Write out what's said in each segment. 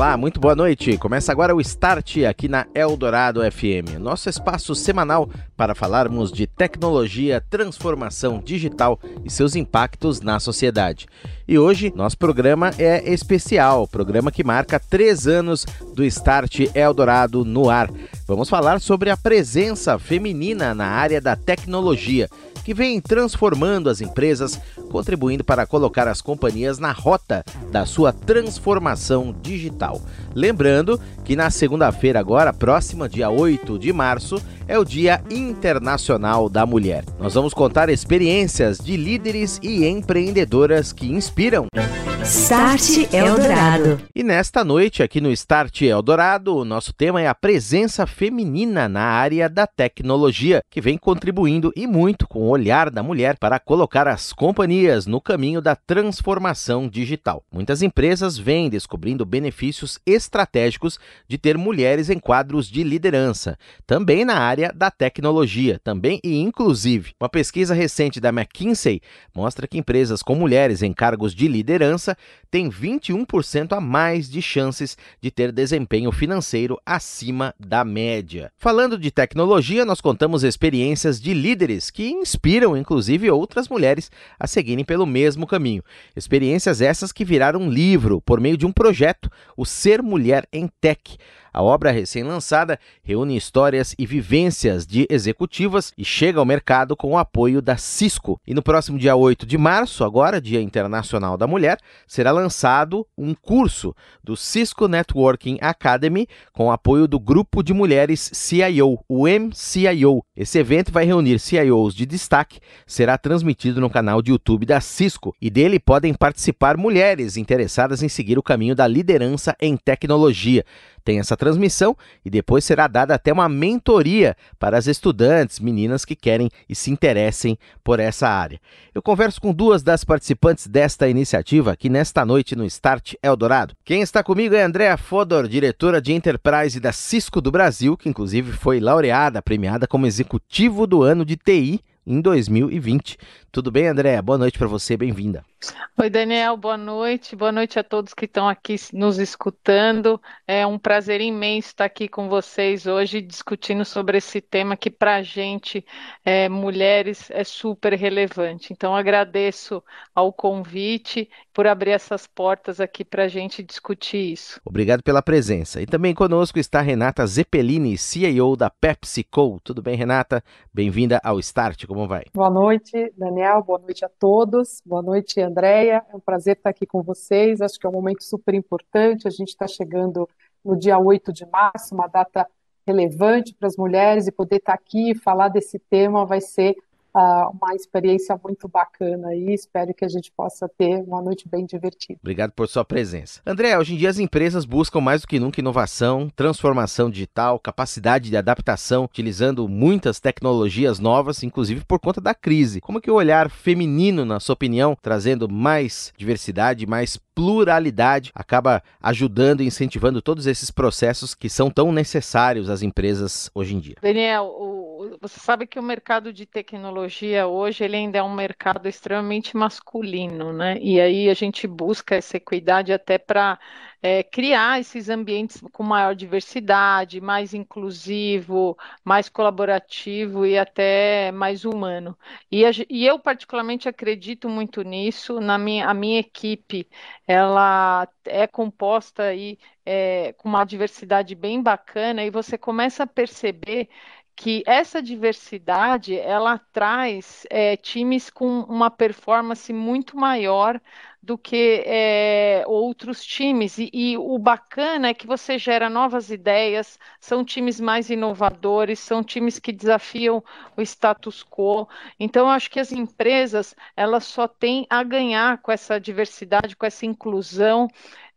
Olá, muito boa noite. Começa agora o Start aqui na Eldorado FM, nosso espaço semanal para falarmos de tecnologia, transformação digital e seus impactos na sociedade. E hoje nosso programa é especial, programa que marca três anos do Start Eldorado no ar. Vamos falar sobre a presença feminina na área da tecnologia que vem transformando as empresas, contribuindo para colocar as companhias na rota da sua transformação digital. Lembrando que na segunda-feira, agora, próxima, dia 8 de março, é o Dia Internacional da Mulher. Nós vamos contar experiências de líderes e empreendedoras que inspiram. Start Eldorado. E nesta noite, aqui no Start Eldorado, o nosso tema é a presença feminina na área da tecnologia, que vem contribuindo e muito com o olhar da mulher para colocar as companhias no caminho da transformação digital. Muitas empresas vêm descobrindo benefícios estratégicos de ter mulheres em quadros de liderança, também na área da tecnologia, também e inclusive. Uma pesquisa recente da McKinsey mostra que empresas com mulheres em cargos de liderança têm 21% a mais de chances de ter desempenho financeiro acima da média. Falando de tecnologia, nós contamos experiências de líderes que inspiram inclusive outras mulheres a seguirem pelo mesmo caminho. Experiências essas que viraram um livro por meio de um projeto, o Ser Mulher em Tech. A obra recém-lançada reúne histórias e vivências de executivas e chega ao mercado com o apoio da Cisco. E no próximo dia 8 de março, agora, Dia Internacional da Mulher, será lançado um curso do Cisco Networking Academy com o apoio do Grupo de Mulheres CIO, o MCIO. Esse evento vai reunir CIOs de destaque, será transmitido no canal de YouTube da Cisco e dele podem participar mulheres interessadas em seguir o caminho da liderança em tecnologia tem essa transmissão e depois será dada até uma mentoria para as estudantes, meninas que querem e se interessem por essa área. Eu converso com duas das participantes desta iniciativa aqui nesta noite no Start Eldorado. Quem está comigo é Andrea Fodor, diretora de Enterprise da Cisco do Brasil, que inclusive foi laureada, premiada como executivo do ano de TI em 2020. Tudo bem, André? Boa noite para você, bem-vinda. Oi, Daniel, boa noite. Boa noite a todos que estão aqui nos escutando. É um prazer imenso estar aqui com vocês hoje discutindo sobre esse tema que, para a gente, é, mulheres, é super relevante. Então, agradeço ao convite por abrir essas portas aqui para a gente discutir isso. Obrigado pela presença. E também conosco está Renata Zeppelini, CEO da PepsiCo. Tudo bem, Renata? Bem-vinda ao Start. Como vai? Boa noite, Daniel. Boa noite a todos. Boa noite, Andréia. É um prazer estar aqui com vocês. Acho que é um momento super importante. A gente está chegando no dia 8 de março, uma data relevante para as mulheres, e poder estar aqui e falar desse tema vai ser uh, uma experiência muito bacana e espero que a gente possa ter uma noite bem divertida. Obrigado por sua presença. André, hoje em dia as empresas buscam mais do que nunca inovação, transformação digital, capacidade de adaptação, utilizando muitas tecnologias novas, inclusive por conta da crise. Como que o olhar feminino, na sua opinião, trazendo mais diversidade, mais pluralidade, acaba ajudando e incentivando todos esses processos que são tão necessários às empresas hoje em dia? Daniel, o, você sabe que o mercado de tecnologia tecnologia hoje ele ainda é um mercado extremamente masculino, né? E aí a gente busca essa equidade até para é, criar esses ambientes com maior diversidade, mais inclusivo, mais colaborativo e até mais humano. E, a, e eu particularmente acredito muito nisso. Na minha, a minha equipe, ela é composta aí é, com uma diversidade bem bacana e você começa a perceber que essa diversidade ela traz é, times com uma performance muito maior do que é, outros times. E, e, o bacana é que você gera novas ideias, são times mais inovadores, são times que desafiam o status quo. Então, acho que as empresas elas só têm a ganhar com essa diversidade, com essa inclusão.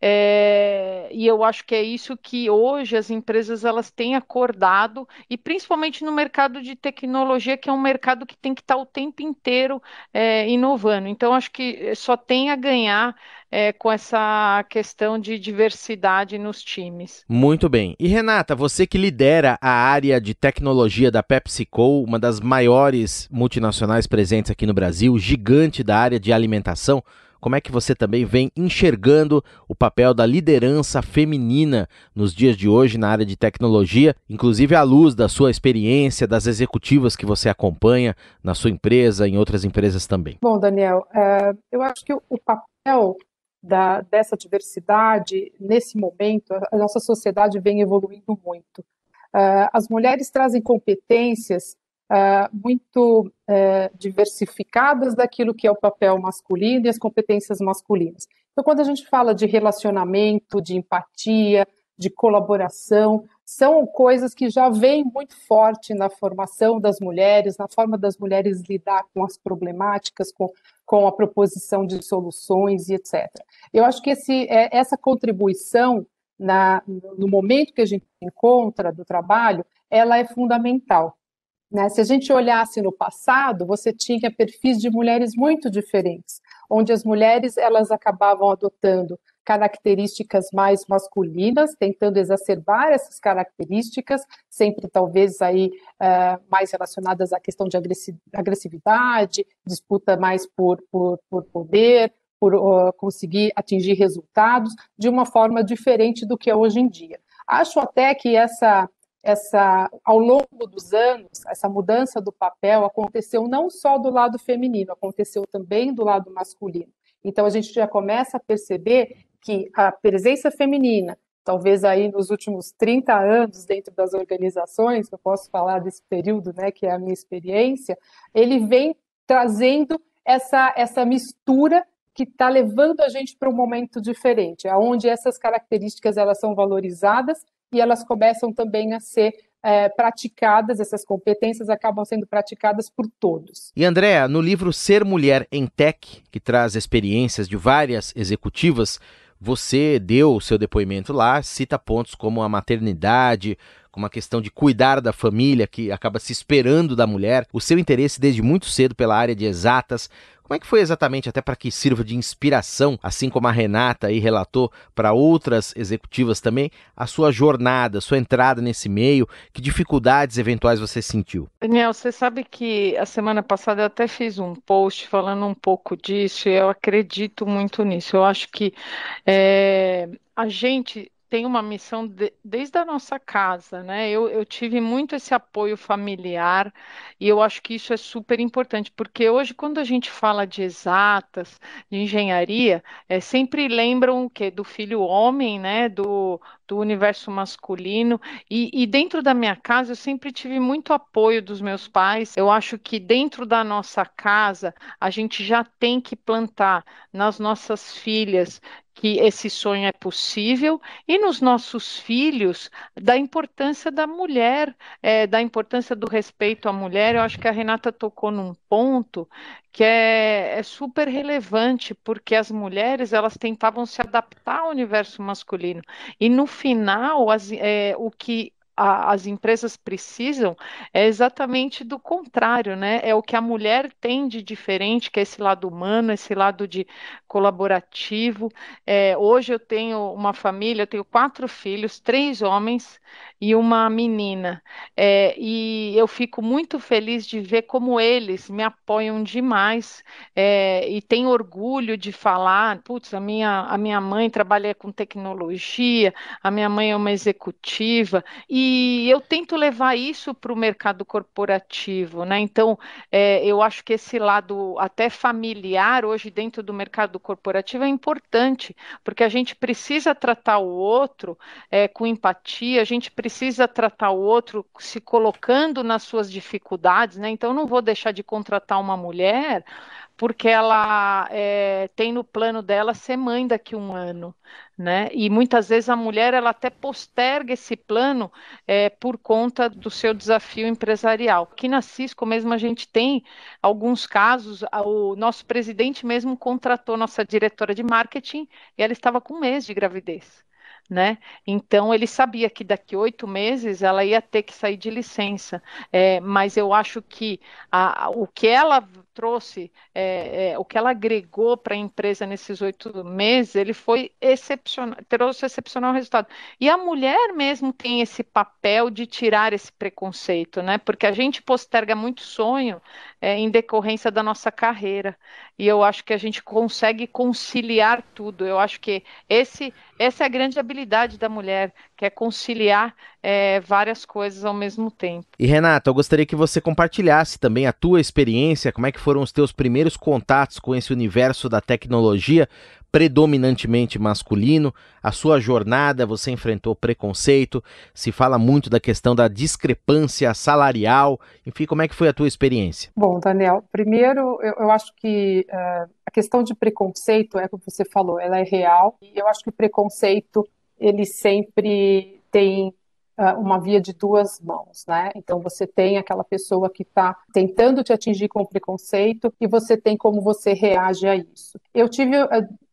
É, e eu acho que é isso que hoje as empresas elas têm acordado, e principalmente no mercado de tecnologia, que é um mercado que tem que estar o tempo inteiro é, inovando. Então, acho que só tem a ganhar é, com essa questão de diversidade nos times. Muito bem. E Renata, você que lidera a área de tecnologia da PepsiCo, uma das maiores multinacionais presentes aqui no Brasil, gigante da área de alimentação. Como é que você também vem enxergando o papel da liderança feminina nos dias de hoje na área de tecnologia, inclusive à luz da sua experiência, das executivas que você acompanha na sua empresa, em outras empresas também? Bom, Daniel, é, eu acho que o, papel da, dessa diversidade, nesse momento, a nossa sociedade vem evoluindo muito. É, as mulheres trazem competências uh, muito uh, diversificadas daquilo que é o papel masculino e as competências masculinas. Então, quando a gente fala de relacionamento, de empatia, de colaboração, são coisas que já vêm muito forte na formação das mulheres, na forma das mulheres lidar com as problemáticas, com, com a proposição de soluções e etc. Eu acho que esse, é, essa contribuição na, no momento que a gente encontra do trabalho, ela é fundamental. Né? Se a gente olhasse no passado, você tinha perfis de mulheres muito diferentes, onde as mulheres elas acabavam adotando características mais masculinas, tentando exacerbar essas características, sempre talvez aí uh, mais relacionadas à questão de agressividade, disputa mais por, por, por poder, por uh, conseguir atingir resultados de uma forma diferente do que é hoje em dia. Acho até que essa essa, ao longo dos anos, essa mudança do papel aconteceu não só do lado feminino, aconteceu também do lado masculino. Então a gente já começa a perceber que a presença feminina, talvez aí nos últimos 30 anos dentro das organizações, eu posso falar desse período, né, que é a minha experiência, ele vem trazendo essa, essa mistura que está levando a gente para um momento diferente, onde essas características elas são valorizadas e elas começam também a ser é, praticadas, essas competências acabam sendo praticadas por todos. E Andréa, no livro Ser Mulher em Tech, que traz experiências de várias executivas, você deu o seu depoimento lá, cita pontos como a maternidade, como a questão de cuidar da família, que acaba se esperando da mulher, o seu interesse desde muito cedo pela área de exatas, como é que foi exatamente, até para que sirva de inspiração, assim como a Renata aí relatou para outras executivas também, a sua jornada, sua entrada nesse meio? Que dificuldades eventuais você sentiu? Daniel, você sabe que a semana passada eu até fiz um post falando um pouco disso e eu acredito muito nisso. Eu acho que é, a gente tem uma missão de, desde a nossa casa, né? Eu, eu tive muito esse apoio familiar e eu acho que isso é super importante, porque hoje, quando a gente fala de exatas, de engenharia, é, sempre lembram o quê? Do filho homem, né? Do, do universo masculino. E, e dentro da minha casa, eu sempre tive muito apoio dos meus pais. Eu acho que dentro da nossa casa, a gente já tem que plantar nas nossas filhas que esse sonho é possível e nos nossos filhos da importância da mulher, é, da importância do respeito à mulher. Eu acho que a Renata tocou num ponto que é, é super relevante porque as mulheres elas tentavam se adaptar ao universo masculino e no final as, é, o que a, as empresas precisam é exatamente do contrário, né? É o que a mulher tem de diferente, que é esse lado humano, esse lado de colaborativo. É, hoje eu tenho uma família, eu tenho quatro filhos, três homens e uma menina. É, e eu fico muito feliz de ver como eles me apoiam demais é, e tenho orgulho de falar, putz, a minha, a minha mãe trabalha com tecnologia, a minha mãe é uma executiva, e e eu tento levar isso para o mercado corporativo, né? Então, é, eu acho que esse lado até familiar hoje dentro do mercado corporativo é importante, porque a gente precisa tratar o outro é, com empatia, a gente precisa tratar o outro se colocando nas suas dificuldades, né? Então, eu não vou deixar de contratar uma mulher porque ela é, tem no plano dela ser mãe daqui a um ano né? E muitas vezes a mulher ela até posterga esse plano é, por conta do seu desafio empresarial. Aqui na Cisco mesmo a gente tem alguns casos, o nosso presidente mesmo contratou nossa diretora de marketing e ela estava com um mês de gravidez né? Então ele sabia que daqui oito meses ela ia ter que sair de licença, é, mas eu acho que a, o que ela trouxe, é, é, o que ela agregou para a empresa nesses oito meses, ele foi excepcional, trouxe excepcional resultado. E a mulher mesmo tem esse papel de tirar esse preconceito, né? Porque a gente posterga muito sonho é, em decorrência da nossa carreira. E eu acho que a gente consegue conciliar tudo. Eu acho que esse, essa é a grande habilidade da mulher, que é conciliar é, várias coisas ao mesmo tempo. E Renata, eu gostaria que você compartilhasse também a tua experiência, como é que foram os teus primeiros contatos com esse universo da tecnologia predominantemente masculino, a sua jornada, você enfrentou preconceito, se fala muito da questão da discrepância salarial, enfim, como é que foi a tua experiência? Bom, Daniel, primeiro eu, eu acho que uh, a questão de preconceito, é como você falou, ela é real, e eu acho que o preconceito, ele sempre tem uma via de duas mãos, né? Então você tem aquela pessoa que está tentando te atingir com preconceito e você tem como você reage a isso. Eu tive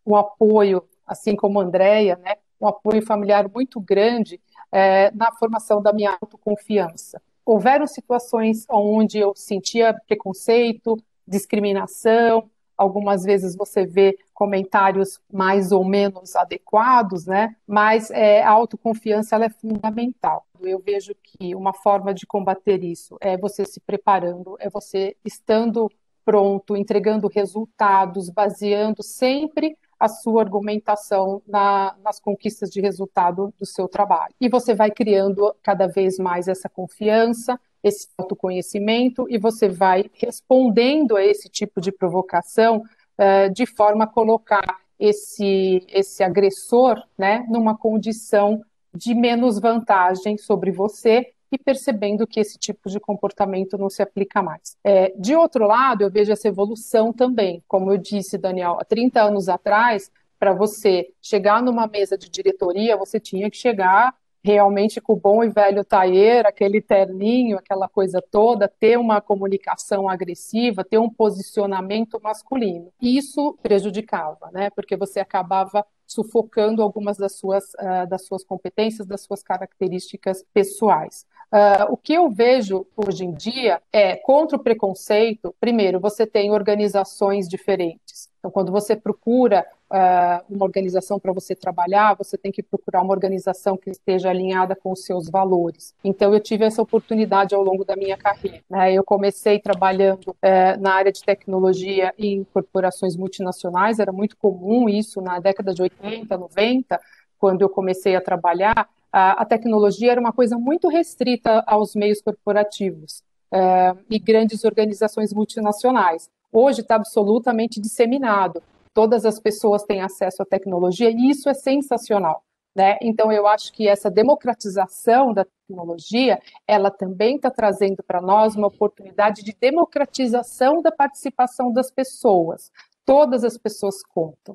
o apoio, assim como a Andrea, né? Um apoio familiar muito grande é, na formação da minha autoconfiança. Houveram situações onde eu sentia preconceito, discriminação, algumas vezes você vê comentários mais ou menos adequados, né? Mas é, a autoconfiança ela é fundamental. Eu vejo que uma forma de combater isso é você se preparando, é você estando pronto, entregando resultados, baseando sempre a sua argumentação na, nas conquistas de resultado do seu trabalho. E você vai criando cada vez mais essa confiança, esse autoconhecimento e você vai respondendo a esse tipo de provocação uh, de forma a colocar esse, esse agressor né, numa condição de menos vantagem sobre você e percebendo que esse tipo de comportamento não se aplica mais. É, de outro lado, eu vejo essa evolução também. Como eu disse, Daniel, há 30 anos atrás, para você chegar numa mesa de diretoria, você tinha que chegar realmente com o bom e velho taier, aquele terninho, aquela coisa toda, ter uma comunicação agressiva, ter um posicionamento masculino. Isso prejudicava, né? Porque você acabava sufocando algumas das suas, uh, das suas competências, das suas características pessoais. Uh, o que eu vejo hoje em dia é contra o preconceito. Primeiro, você tem organizações diferentes. Então, quando você procura uh, uma organização para você trabalhar, você tem que procurar uma organização que esteja alinhada com os seus valores. Então, eu tive essa oportunidade ao longo da minha carreira. Né? Eu comecei trabalhando uh, na área de tecnologia em corporações multinacionais, era muito comum isso na década de 80, 90, quando eu comecei a trabalhar. A, tecnologia era uma coisa muito restrita aos meios corporativos. Uh, e grandes organizações multinacionais. Hoje está absolutamente disseminado todas as pessoas têm acesso à tecnologia e isso é sensacional. Né? Então, eu acho que essa democratização da tecnologia, ela também está trazendo para nós uma oportunidade de democratização da participação das pessoas. Todas as pessoas contam.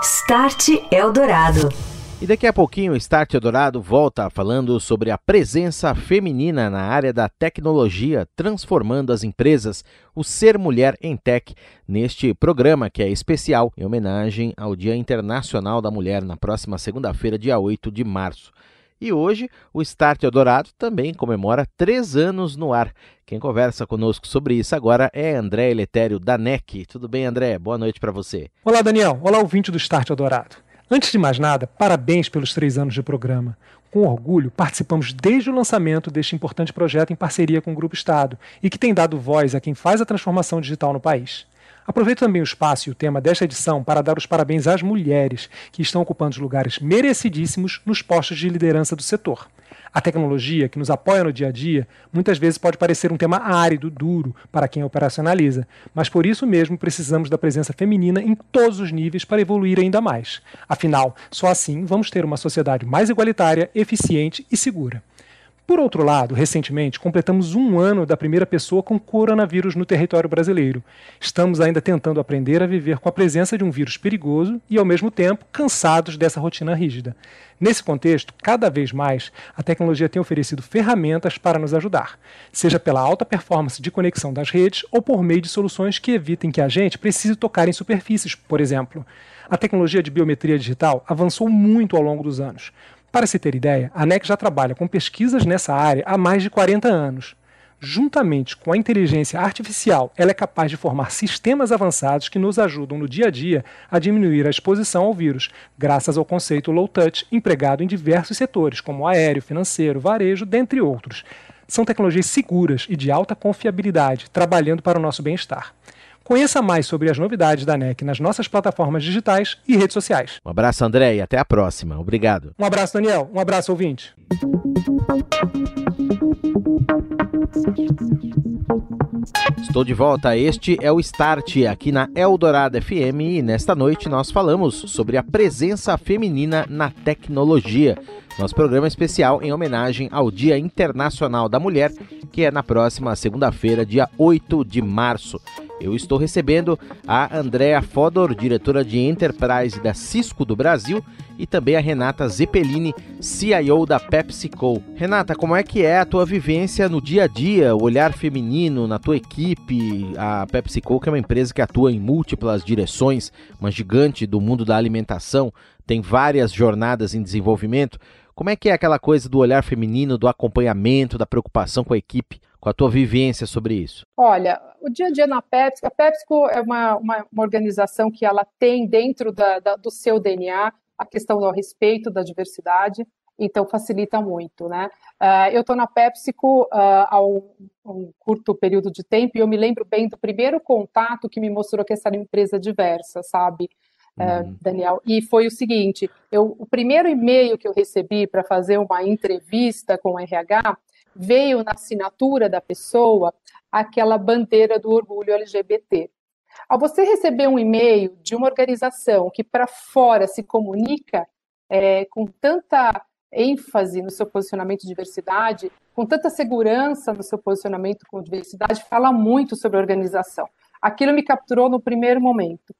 Start Eldorado. E daqui a pouquinho o Start Eldorado volta falando sobre a presença feminina na área da tecnologia, transformando as empresas, o Ser Mulher em Tech, neste programa que é especial em homenagem ao Dia Internacional da Mulher, na próxima segunda-feira, dia 8 de março. E hoje o Start Eldorado também comemora três anos no ar. Quem conversa conosco sobre isso agora é André Eletério da NEC. Tudo bem, André? Boa noite para você. Olá, Daniel. Olá, ouvinte do Start Eldorado. Antes de mais nada, parabéns pelos três anos de programa. Com orgulho, participamos desde o lançamento deste importante projeto em parceria com o Grupo Estado e que tem dado voz a quem faz a transformação digital no país. Aproveito também o espaço e o tema desta edição para dar os parabéns às mulheres que estão ocupando lugares merecidíssimos nos postos de liderança do setor. A tecnologia que nos apoia no dia a dia muitas vezes pode parecer um tema árido, duro para quem operacionaliza, mas por isso mesmo precisamos da presença feminina em todos os níveis para evoluir ainda mais. Afinal, só assim vamos ter uma sociedade mais igualitária, eficiente e segura. Por outro lado, recentemente completamos um ano da primeira pessoa com coronavírus no território brasileiro. Estamos ainda tentando aprender a viver com a presença de um vírus perigoso e, ao mesmo tempo, cansados dessa rotina rígida. Nesse contexto, cada vez mais, a tecnologia tem oferecido ferramentas para nos ajudar, seja pela alta performance de conexão das redes ou por meio de soluções que evitem que a gente precise tocar em superfícies, por exemplo. A tecnologia de biometria digital avançou muito ao longo dos anos. Para se ter ideia, a NEC já trabalha com pesquisas nessa área há mais de 40 anos. Juntamente com a inteligência artificial, ela é capaz de formar sistemas avançados que nos ajudam no dia a dia a diminuir a exposição ao vírus, graças ao conceito low touch empregado em diversos setores, como aéreo, financeiro, varejo, dentre outros. São tecnologias seguras e de alta confiabilidade, trabalhando para o nosso bem-estar. Conheça mais sobre as novidades da NEC nas nossas plataformas digitais e redes sociais. Um abraço, André, e até a próxima. Obrigado. Um abraço, Daniel. Um abraço, ouvinte. Estou de volta. Este é o Start aqui na Eldorado FM e nesta noite nós falamos sobre a presença feminina na tecnologia. Nosso programa especial em homenagem ao Dia Internacional da Mulher, que é na próxima segunda-feira, dia 8 de março. Eu estou recebendo a Andrea Fodor, diretora de Enterprise da Cisco do Brasil, e também a Renata Zeppelini, CIO da PepsiCo. Renata, como é que é a tua vivência no dia a dia, o olhar feminino na tua equipe? A PepsiCo, que é uma empresa que atua em múltiplas direções, uma gigante do mundo da alimentação, tem várias jornadas em desenvolvimento. Como é que é aquela coisa do olhar feminino, do acompanhamento, da preocupação com a equipe? Com a tua vivência sobre isso? Olha, o dia a dia na PepsiCo, a PepsiCo é uma, uma, uma organização que ela tem dentro da, da, do seu DNA a questão do respeito da diversidade, então facilita muito, né? Uh, eu estou na PepsiCo uh, há um, um, curto período de tempo e eu me lembro bem do primeiro contato que me mostrou que essa era uma empresa diversa, sabe? Uh, Daniel, e foi o seguinte: eu, o primeiro e-mail que eu recebi para fazer uma entrevista com o RH veio na assinatura da pessoa aquela bandeira do orgulho LGBT. Ao você receber um e-mail de uma organização que para fora se comunica é, com tanta ênfase no seu posicionamento de diversidade, com tanta segurança no seu posicionamento com diversidade, fala muito sobre a organização. Aquilo me capturou no primeiro momento.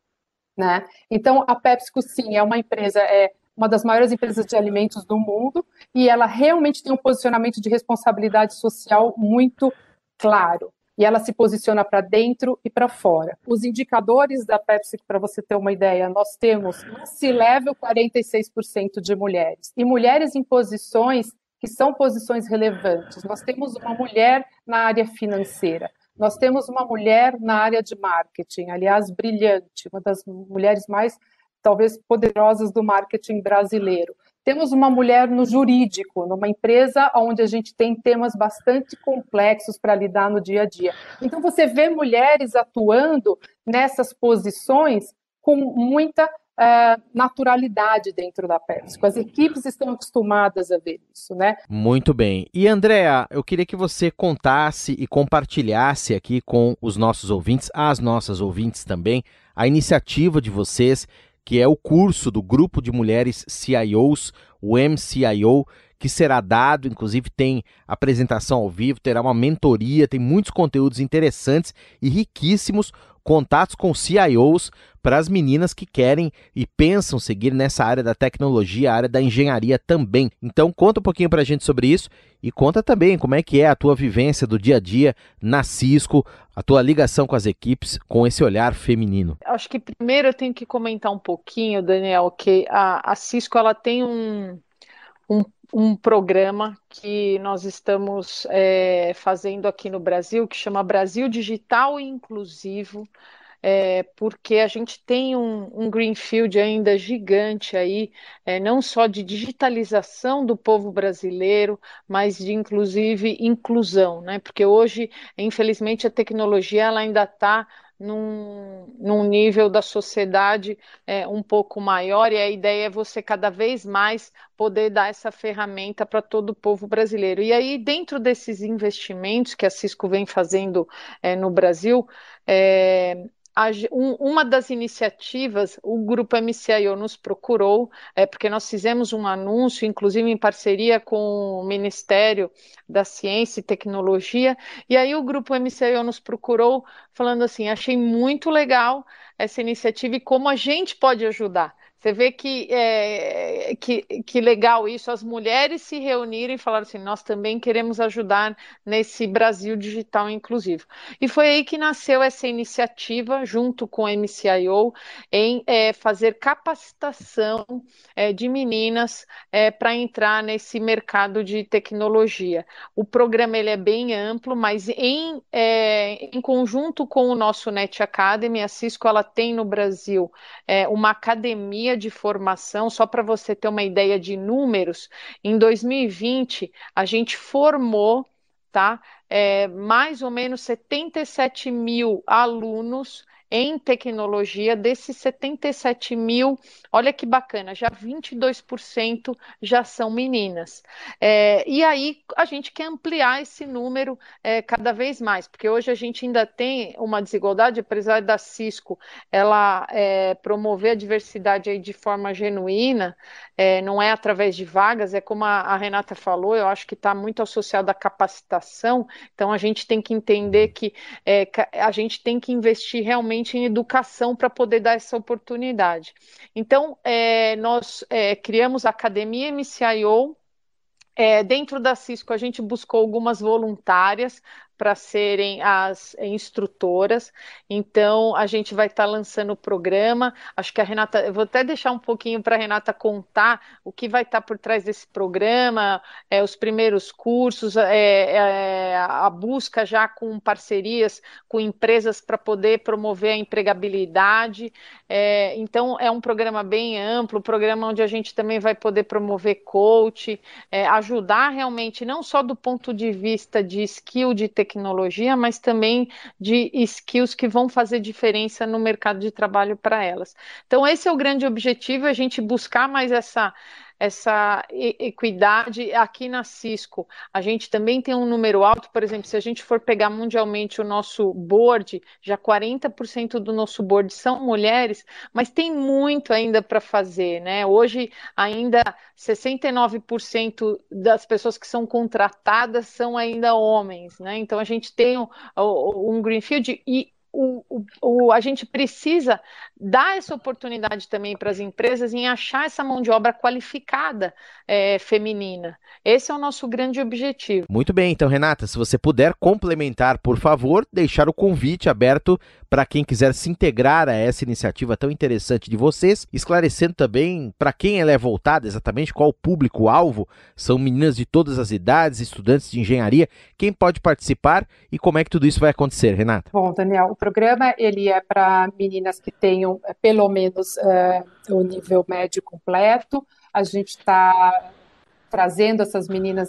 Né? Então, a PepsiCo, sim, é uma empresa, é, uma das maiores empresas de alimentos do mundo, e ela realmente tem um posicionamento de responsabilidade social muito claro. E ela se posiciona para dentro e para fora. Os indicadores da Pepsi, para você ter uma ideia, nós temos se level 46% de mulheres. E mulheres em posições que são posições relevantes. Nós temos uma mulher na área financeira. Nós temos uma mulher na área de marketing, aliás, brilhante, uma das mulheres mais talvez poderosas do marketing brasileiro. Temos uma mulher no jurídico, numa empresa onde a gente tem temas bastante complexos para lidar no dia a dia. Então, você vê mulheres atuando nessas posições com muita uh, naturalidade dentro da PepsiCo. As equipes estão acostumadas a ver isso, né? Muito bem. E, Andréa, eu queria que você contasse e compartilhasse aqui com os nossos ouvintes, as nossas ouvintes também, a iniciativa de vocês que é o curso do grupo de mulheres CIOs, o MCIO, que será dado, inclusive tem apresentação ao vivo, terá uma mentoria, tem muitos conteúdos interessantes e riquíssimos, contatos com CIOs para as meninas que querem e pensam seguir nessa área da tecnologia, área da engenharia também. Então conta um pouquinho para a gente sobre isso e conta também como é que é a tua vivência do dia a dia na Cisco, a tua ligação com as equipes, com esse olhar feminino. Acho que primeiro eu tenho que comentar um pouquinho, Daniel, que a, a Cisco ela tem um, um um programa que nós estamos é, fazendo aqui no Brasil, que chama Brasil Digital e Inclusivo, é, porque a gente tem um, um, greenfield ainda gigante aí, é, não só de digitalização do povo brasileiro, mas de inclusive inclusão, né? Porque hoje, infelizmente, a tecnologia ela ainda está num, num nível da sociedade é, um pouco maior, e a ideia é você cada vez mais poder dar essa ferramenta para todo o povo brasileiro. E aí, dentro desses investimentos que a Cisco vem fazendo é, no Brasil, é, a, um, uma das iniciativas, o grupo MCIO nos procurou, é, porque nós fizemos um anúncio, inclusive em parceria com o Ministério da Ciência e Tecnologia, e aí o grupo MCIO nos procurou falando assim: achei muito legal essa iniciativa e como a gente pode ajudar. Você vê que, é, que, que legal isso, as mulheres se reunirem e falaram assim: nós também queremos ajudar nesse Brasil digital inclusivo. E foi aí que nasceu essa iniciativa, junto com a MCIO, em é, fazer capacitação é, de meninas é, para entrar nesse mercado de tecnologia. O programa ele é bem amplo, mas em, é, em conjunto com o nosso Net Academy, a Cisco ela tem no Brasil é, uma academia de formação, só para você ter uma ideia de números, em 2020 a gente formou tá, é, mais ou menos 77 mil alunos em tecnologia, desses 77 mil, olha que bacana, já 22% já são meninas. É, e aí a gente quer ampliar esse número é, cada vez mais, porque hoje a gente ainda tem uma desigualdade, apesar da Cisco ela é, promover a diversidade aí de forma genuína, é, não é através de vagas, é como a, a Renata falou, eu acho que está muito associado à capacitação, então a gente tem que entender que é, a gente tem que investir realmente realmente em educação para poder dar essa oportunidade. Então, é, nós é, criamos a Academia MCIO. É, dentro da Cisco, a gente buscou algumas voluntárias para serem as instrutoras. Então, a gente vai estar tá lançando o programa. Acho que a Renata, eu vou até deixar um pouquinho para a Renata contar o que vai estar tá por trás desse programa, é, os primeiros cursos, é, é, a busca já com parcerias com empresas para poder promover a empregabilidade. É, então, é um programa bem amplo, um programa onde a gente também vai poder promover coach, é, ajudar realmente, não só do ponto de vista de skill de tecnologia, tecnologia, mas também de skills que vão fazer diferença no mercado de trabalho para elas. Então, esse é o grande objetivo, a gente buscar mais essa essa equidade aqui na Cisco. A gente também tem um número alto, por exemplo, se a gente for pegar mundialmente o nosso board, já 40% do nosso board são mulheres, mas tem muito ainda para fazer, né? Hoje ainda 69% das pessoas que são contratadas são ainda homens, né? Então a gente tem um, um greenfield e o, o, o, a gente precisa dar essa oportunidade também para as empresas em achar essa mão de obra qualificada é, feminina. Esse é o nosso grande objetivo. Muito bem, então, Renata, se você puder complementar, por favor, deixar o convite aberto para quem quiser se integrar a essa iniciativa tão interessante de vocês, esclarecendo também para quem ela é voltada, exatamente qual o público-alvo, são meninas de todas as idades, estudantes de engenharia, quem pode participar e como é que tudo isso vai acontecer, Renata? Bom, Daniel, o programa ele é para meninas que tenham eh, pelo menos uh, o nível médio completo, a gente está trazendo essas meninas,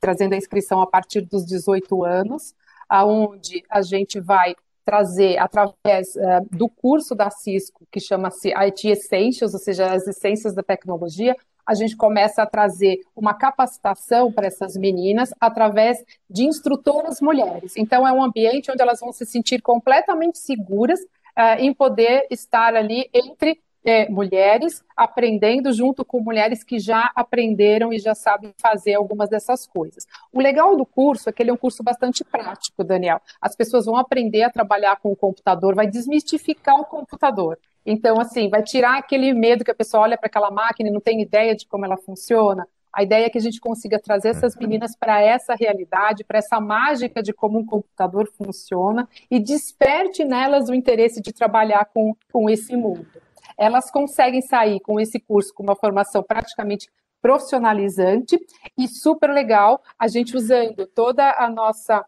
trazendo a inscrição a partir dos 18 anos, aonde a gente vai trazer através uh, do curso da Cisco, que chama-se IT Essentials, ou seja, as essências da tecnologia, a gente começa a trazer uma capacitação para essas meninas através de instrutoras mulheres. Então, é um ambiente onde elas vão se sentir completamente seguras uh, em poder estar ali entre é, mulheres aprendendo junto com mulheres que já aprenderam e já sabem fazer algumas dessas coisas. O legal do curso é que ele é um curso bastante prático, Daniel. As pessoas vão aprender a trabalhar com o computador, vai desmistificar o computador. Então, assim, vai tirar aquele medo que a pessoa olha para aquela máquina e não tem ideia de como ela funciona. A ideia é que a gente consiga trazer essas meninas para essa realidade, para essa mágica de como um computador funciona e desperte nelas o interesse de trabalhar com, com esse mundo. Elas conseguem sair com esse curso com uma formação praticamente profissionalizante e super legal, a gente usando toda a nossa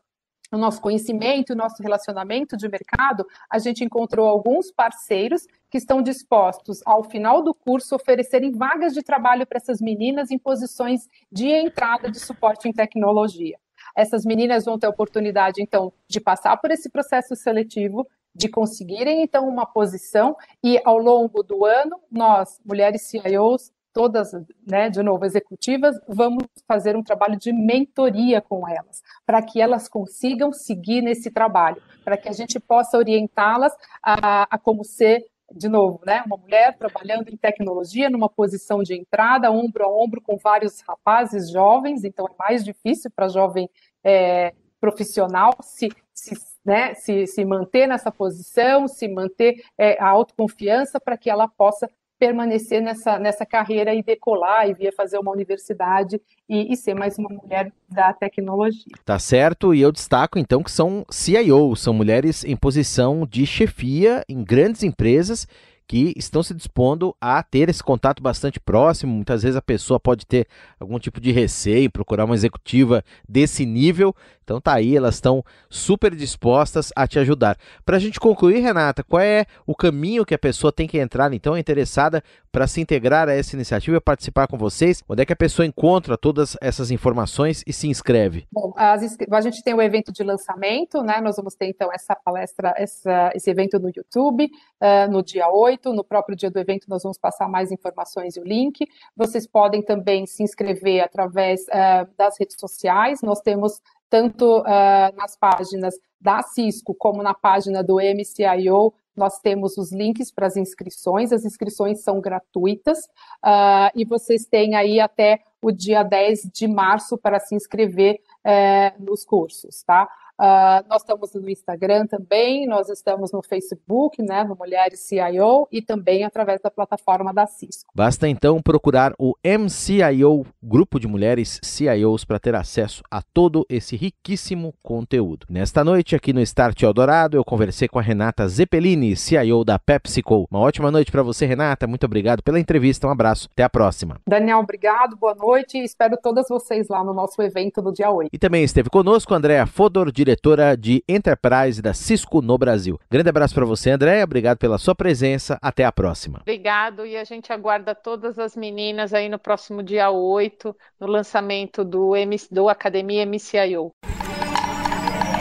o nosso conhecimento, o nosso relacionamento de mercado, a gente encontrou alguns parceiros que estão dispostos, ao final do curso, oferecerem vagas de trabalho para essas meninas em posições de entrada de suporte em tecnologia. Essas meninas vão ter a oportunidade, então, de passar por esse processo seletivo, de conseguirem então uma posição e ao longo do ano nós, mulheres CIOs, todas, né, de novo, executivas, vamos fazer um trabalho de mentoria com elas, para que elas consigam seguir nesse trabalho, para que a gente possa orientá-las a, a como ser de novo, né, uma mulher trabalhando em tecnologia, numa posição de entrada, ombro a ombro com vários rapazes jovens, então é mais difícil para jovem é, profissional se, se, né, se, se manter nessa posição, se manter é, a autoconfiança para que ela possa permanecer nessa, nessa carreira e decolar e vir fazer uma universidade e, e, ser mais uma mulher da tecnologia. Tá certo, e eu destaco então que são CIO, são mulheres em posição de chefia em grandes empresas que estão se dispondo a ter esse contato bastante próximo. Muitas vezes a pessoa pode ter algum tipo de receio, procurar uma executiva desse nível. Então tá aí, elas estão super dispostas a te ajudar. Para a gente concluir, Renata, qual é o caminho que a pessoa tem que entrar, então, interessada para se integrar a essa iniciativa e participar com vocês? Onde é que a pessoa encontra todas essas informações e se inscreve? Bom, a gente tem o evento de lançamento, né? Nós vamos ter então essa palestra, essa, esse evento no YouTube, uh, no dia 8. No próprio dia do evento, nós vamos passar mais informações e o link. Vocês podem também se inscrever através uh, das redes sociais. Nós temos tanto uh, nas páginas da Cisco como na página do MCIO, nós temos os links para as inscrições, as inscrições são gratuitas uh, e vocês têm aí até o dia 10 de março para se inscrever uh, nos cursos, tá? Uh, nós estamos no Instagram também, nós estamos no Facebook, né, no Mulheres CIO e também através da plataforma da Cisco. Basta então procurar o MCIO, Grupo de Mulheres CIOs, para ter acesso a todo esse riquíssimo conteúdo. Nesta noite, aqui no Start Eldorado, eu conversei com a Renata Zeppelini, CIO da PepsiCo. Uma ótima noite para você, Renata. Muito obrigado pela entrevista. Um abraço. Até a próxima. Daniel, obrigado. Boa noite. Espero todas vocês lá no nosso evento do dia 8. E também esteve conosco Andréa Fodor, diretora de Enterprise da Cisco no Brasil. Grande abraço para você, Andréa. Obrigado pela sua presença. Até a próxima. Obrigado e a gente aguarda todas as meninas aí no próximo dia 8, no lançamento do, M do Academia MCIO.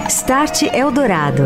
Start Eldorado.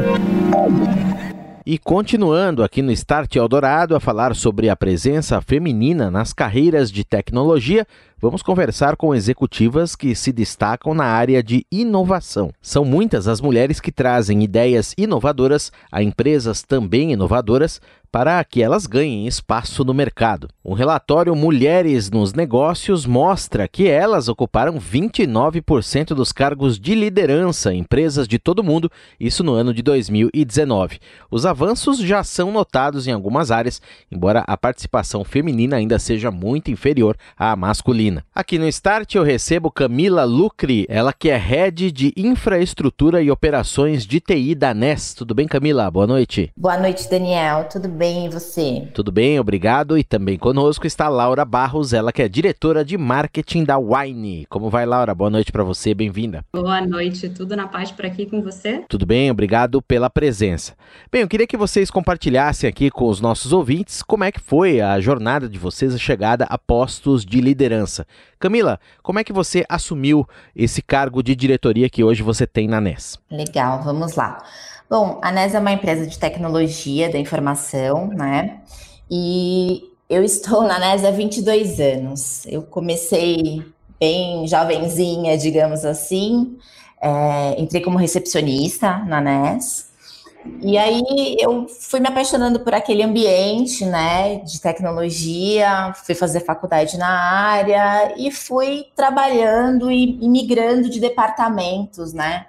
E continuando aqui no Start Eldorado a falar sobre a presença feminina nas carreiras de tecnologia, vamos conversar com executivas que se destacam na área de inovação. São muitas as mulheres que trazem ideias inovadoras a empresas também inovadoras para que elas ganhem espaço no mercado. Um relatório Mulheres nos Negócios mostra que elas ocuparam 29% dos cargos de liderança em empresas de todo o mundo, isso no ano de 2019. Os avanços já são notados em algumas áreas, embora a participação feminina ainda seja muito inferior à masculina. Aqui no Start eu recebo Camila Lucri, ela que é head de infraestrutura e operações de TI da NES. Tudo bem, Camila? Boa noite. Boa noite, Daniel. Tudo bem e você? Tudo bem, obrigado. E também conosco está Laura Barros, ela que é diretora de marketing da Wine. Como vai, Laura? Boa noite para você, bem-vinda. Boa noite, tudo na paz por aqui com você? Tudo bem, obrigado pela presença. Bem, eu queria que vocês compartilhassem aqui com os nossos ouvintes como é que foi a jornada de vocês, a chegada a postos de liderança. Camila, como é que você assumiu esse cargo de diretoria que hoje você tem na NES? Legal, vamos lá. Bom, a NES é uma empresa de tecnologia da informação, né? E eu estou na NES há 22 anos. Eu comecei bem jovenzinha, digamos assim. É, entrei como recepcionista na NES. E aí eu fui me apaixonando por aquele ambiente, né, de tecnologia, fui fazer faculdade na área e fui trabalhando e, migrando de departamentos, né,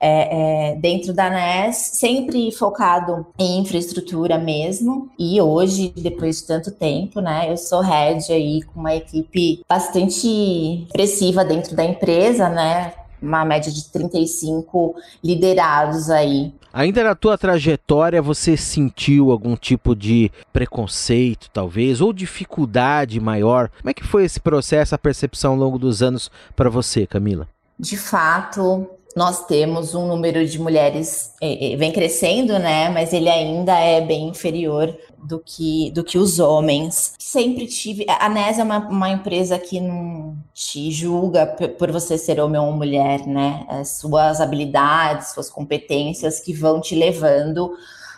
é, é, dentro da NES, sempre focado em infraestrutura mesmo. E hoje, depois de tanto tempo, né, eu sou head aí com uma equipe bastante expressiva dentro da empresa, né? Uma média de 35 liderados aí. Ainda na tua trajetória, você sentiu algum tipo de preconceito, talvez, ou dificuldade maior? Como é que foi esse processo, a percepção ao longo dos anos para você, Camila? De fato, nós temos um número de mulheres é, vem crescendo, né? Mas ele ainda é bem inferior do que, do que os homens. Sempre tive. A NES é uma, uma empresa que não te julga por você ser homem ou mulher, né? As suas habilidades, suas competências que vão te levando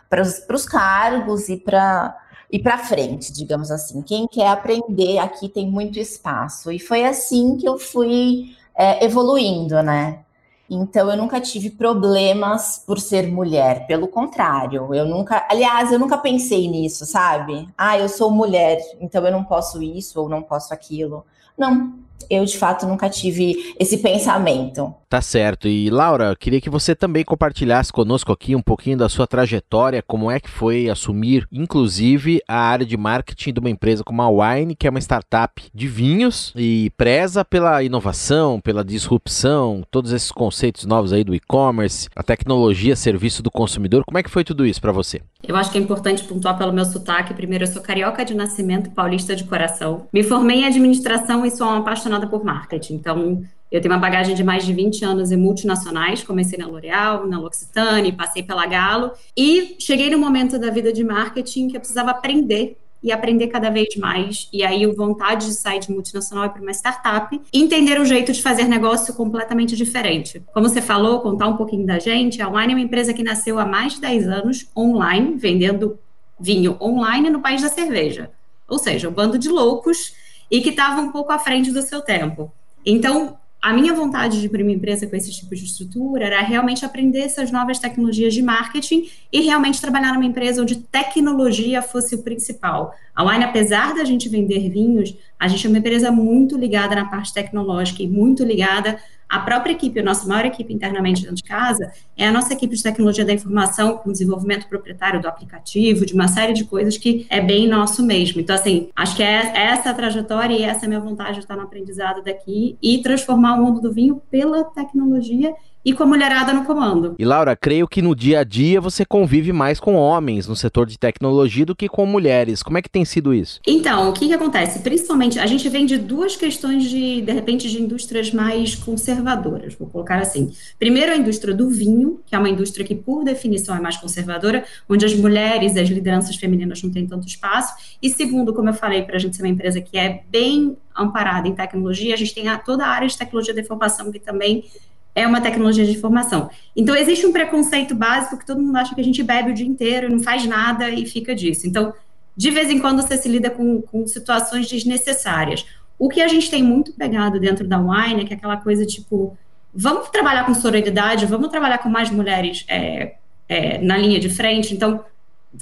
para os cargos e para ir para frente, digamos assim. Quem quer aprender aqui tem muito espaço. E foi assim que eu fui é, evoluindo, né? Então eu nunca tive problemas por ser mulher, pelo contrário, eu nunca, aliás, eu nunca pensei nisso, sabe? Ah, eu sou mulher, então eu não posso isso ou não posso aquilo. Não, eu de fato nunca tive esse pensamento. Tá certo. E Laura, queria que você também compartilhasse conosco aqui um pouquinho da sua trajetória, como é que foi assumir, inclusive, a área de marketing de uma empresa como a Wine, que é uma startup de vinhos e preza pela inovação, pela disrupção, todos esses conceitos novos aí do e-commerce, a tecnologia, serviço do consumidor. Como é que foi tudo isso para você? Eu acho que é importante pontuar pelo meu sotaque. Primeiro, eu sou carioca de nascimento, paulista de coração. Me formei em administração e sou uma apaixonada por marketing. Então, eu tenho uma bagagem de mais de 20 anos em multinacionais, comecei na L'Oréal, na L'Occitane, passei pela Galo e cheguei no momento da vida de marketing que eu precisava aprender e aprender cada vez mais. E aí, vontade de sair de multinacional e para uma startup, entender o jeito de fazer negócio completamente diferente. Como você falou, contar um pouquinho da gente, a Wine é uma empresa que nasceu há mais de 10 anos online, vendendo vinho online no país da cerveja. Ou seja, um bando de loucos e que estava um pouco à frente do seu tempo. Então, a minha vontade de abrir uma empresa com esse tipo de estrutura era realmente aprender essas novas tecnologias de marketing e realmente trabalhar numa empresa onde tecnologia fosse o principal. A Wine, apesar da gente vender vinhos, a gente é uma empresa muito ligada na parte tecnológica e muito ligada a própria equipe, a nossa maior equipe internamente dentro de casa, é a nossa equipe de tecnologia da informação, com desenvolvimento proprietário do aplicativo, de uma série de coisas que é bem nosso mesmo. Então, assim, acho que é essa a trajetória e essa é a minha vontade de estar no aprendizado daqui e transformar o mundo do vinho pela tecnologia e com a mulherada no comando. E Laura, creio que no dia a dia você convive mais com homens no setor de tecnologia do que com mulheres. Como é que tem sido isso? Então, o que, que acontece? Principalmente, a gente vem de duas questões de, de repente, de indústrias mais conservadoras, vou colocar assim. Primeiro, a indústria do vinho, que é uma indústria que, por definição, é mais conservadora, onde as mulheres, as lideranças femininas não têm tanto espaço. E segundo, como eu falei, para a gente ser uma empresa que é bem amparada em tecnologia, a gente tem a, toda a área de tecnologia da informação que também é uma tecnologia de informação. Então, existe um preconceito básico que todo mundo acha que a gente bebe o dia inteiro, não faz nada e fica disso. Então, de vez em quando você se lida com, com situações desnecessárias. O que a gente tem muito pegado dentro da Wine é que é aquela coisa tipo, vamos trabalhar com sororidade, vamos trabalhar com mais mulheres é, é, na linha de frente. Então,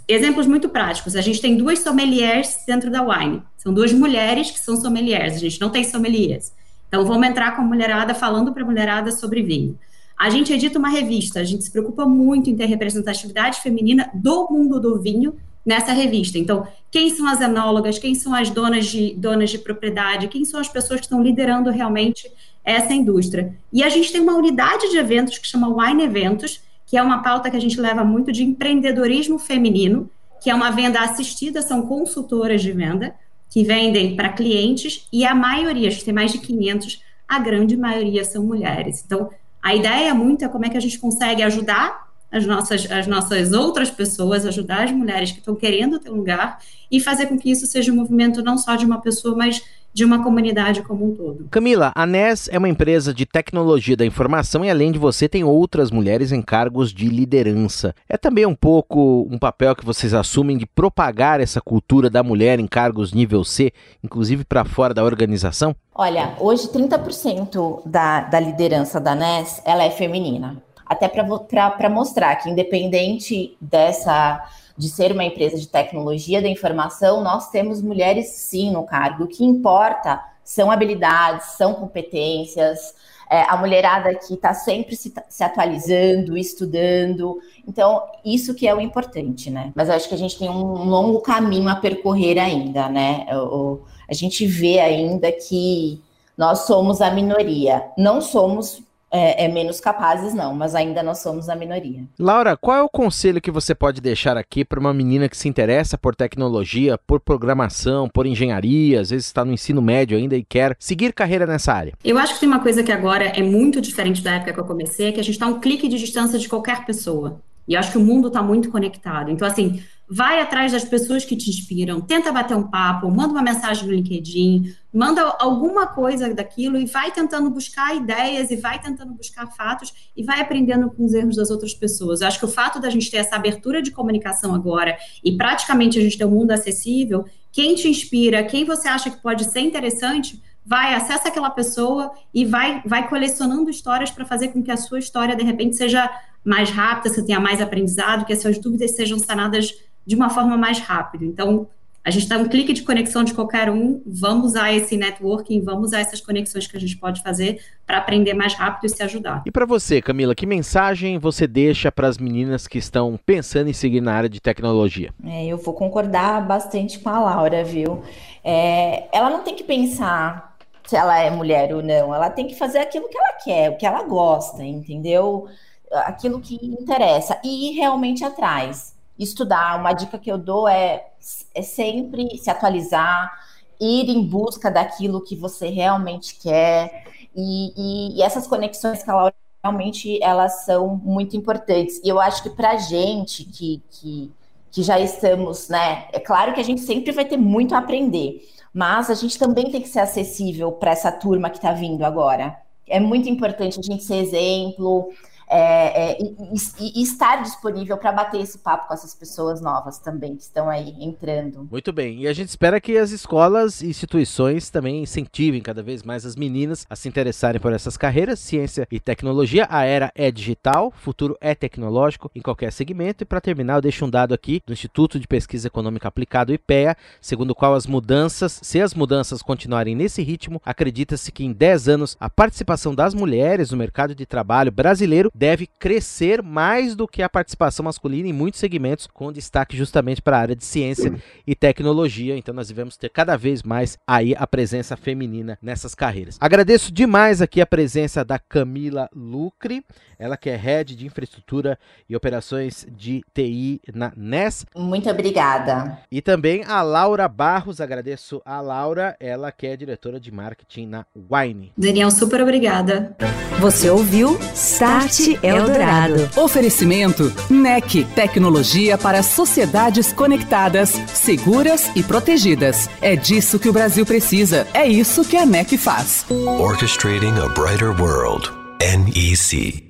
exemplos muito práticos. A gente tem duas sommeliers dentro da Wine. São duas mulheres que são sommeliers. A gente não tem sommeliers. Então, vamos entrar com a mulherada falando para a mulherada sobre vinho. A gente edita uma revista, a gente se preocupa muito em ter representatividade feminina do mundo do vinho nessa revista. Então, quem são as enólogas, quem são as donas de, donas de propriedade, quem são as pessoas que estão liderando realmente essa indústria. E a gente tem uma unidade de eventos que chama Wine Eventos, que é uma pauta que a gente leva muito de empreendedorismo feminino, que é uma venda assistida, são consultoras de venda, que vendem para clientes e a maioria, a gente tem mais de 500, a grande maioria são mulheres. Então, a ideia muito é como é que a gente consegue ajudar as nossas, as nossas outras pessoas, ajudar as mulheres que estão querendo ter um lugar e fazer com que isso seja um movimento não só de uma pessoa, mas de uma comunidade como um todo. Camila, a NES é uma empresa de tecnologia da informação e além de você tem outras mulheres em cargos de liderança. É também um pouco um papel que vocês assumem de propagar essa cultura da mulher em cargos nível C, inclusive para fora da organização? Olha, hoje 30% da, da liderança da NES ela é feminina. Até para mostrar que independente dessa de ser uma empresa de tecnologia da informação, nós temos mulheres sim no cargo. O que importa são habilidades, são competências. É, a mulherada que está sempre se, se, atualizando, estudando. Então, isso que é o importante, né? Mas eu acho que a gente tem um longo caminho a percorrer ainda, né? O, a gente vê ainda que nós somos a minoria. Não somos é, é, menos capazes, não, mas ainda nós somos a minoria. Laura, qual é o conselho que você pode deixar aqui para uma menina que se interessa por tecnologia, por programação, por engenharia, às vezes está no ensino médio ainda e quer seguir carreira nessa área? Eu acho que tem uma coisa que agora é muito diferente da época que eu comecei, que a gente está um clique de distância de qualquer pessoa. E acho que o mundo está muito conectado. Então, assim, vai atrás das pessoas que te inspiram, tenta bater um papo, manda uma mensagem no LinkedIn, manda alguma coisa daquilo e vai tentando buscar ideias e vai tentando buscar fatos e vai aprendendo com os erros das outras pessoas. Eu acho que o fato da gente ter essa abertura de comunicação agora e praticamente a gente ter um mundo acessível, quem te inspira, quem você acha que pode ser interessante, vai, acessa aquela pessoa e vai, vai colecionando histórias para fazer com que a sua história, de repente, seja mais rápida, você tenha mais aprendizado, que as suas dúvidas sejam sanadas de uma forma mais rápida. Então, a gente dá um clique de conexão de qualquer um, vamos usar esse networking, vamos usar essas conexões que a gente pode fazer para aprender mais rápido e se ajudar. E para você, Camila, que mensagem você deixa para as meninas que estão pensando em seguir na área de tecnologia? É, eu vou concordar bastante com a Laura, viu? É, ela não tem que pensar se ela é mulher ou não, ela tem que fazer aquilo que ela quer, o que ela gosta, entendeu? Aquilo que interessa e ir realmente atrás estudar. Uma dica que eu dou é, é sempre se atualizar, ir em busca daquilo que você realmente quer. E, e, e essas conexões que ela realmente elas são muito importantes. E eu acho que para a gente que, que, que já estamos, né? É claro que a gente sempre vai ter muito a aprender, mas a gente também tem que ser acessível para essa turma que está vindo agora. É muito importante a gente ser exemplo, é, é, e, e, estar disponível para bater esse papo com essas pessoas novas também que estão aí entrando. Muito bem, e a gente espera que as escolas e instituições também incentivem cada vez mais as meninas a se interessarem por essas carreiras, ciência e tecnologia. A era é digital, futuro é tecnológico em qualquer segmento. E para terminar, eu deixo um dado aqui do Instituto de Pesquisa Econômica Aplicado, IPEA, segundo o qual as mudanças, se as mudanças continuarem nesse ritmo, acredita-se que em 10 anos a participação das mulheres no mercado de trabalho brasileiro deve crescer mais do que a participação masculina em muitos segmentos, com destaque justamente para a área de ciência e tecnologia. Então nós devemos ter cada vez mais aí a presença feminina nessas carreiras. Agradeço demais aqui a presença da Camila Lucre, ela que é head de infraestrutura e operações de TI na NES. Muito obrigada. E também a Laura Barros, agradeço a Laura, ela que é diretora de marketing na Wine. Daniel, super obrigada. Você ouviu Start Eldorado. Oferecimento NEC, tecnologia para sociedades conectadas, seguras e protegidas. É disso que o Brasil precisa. É isso que a NEC faz. Orchestrating a brighter world. NEC.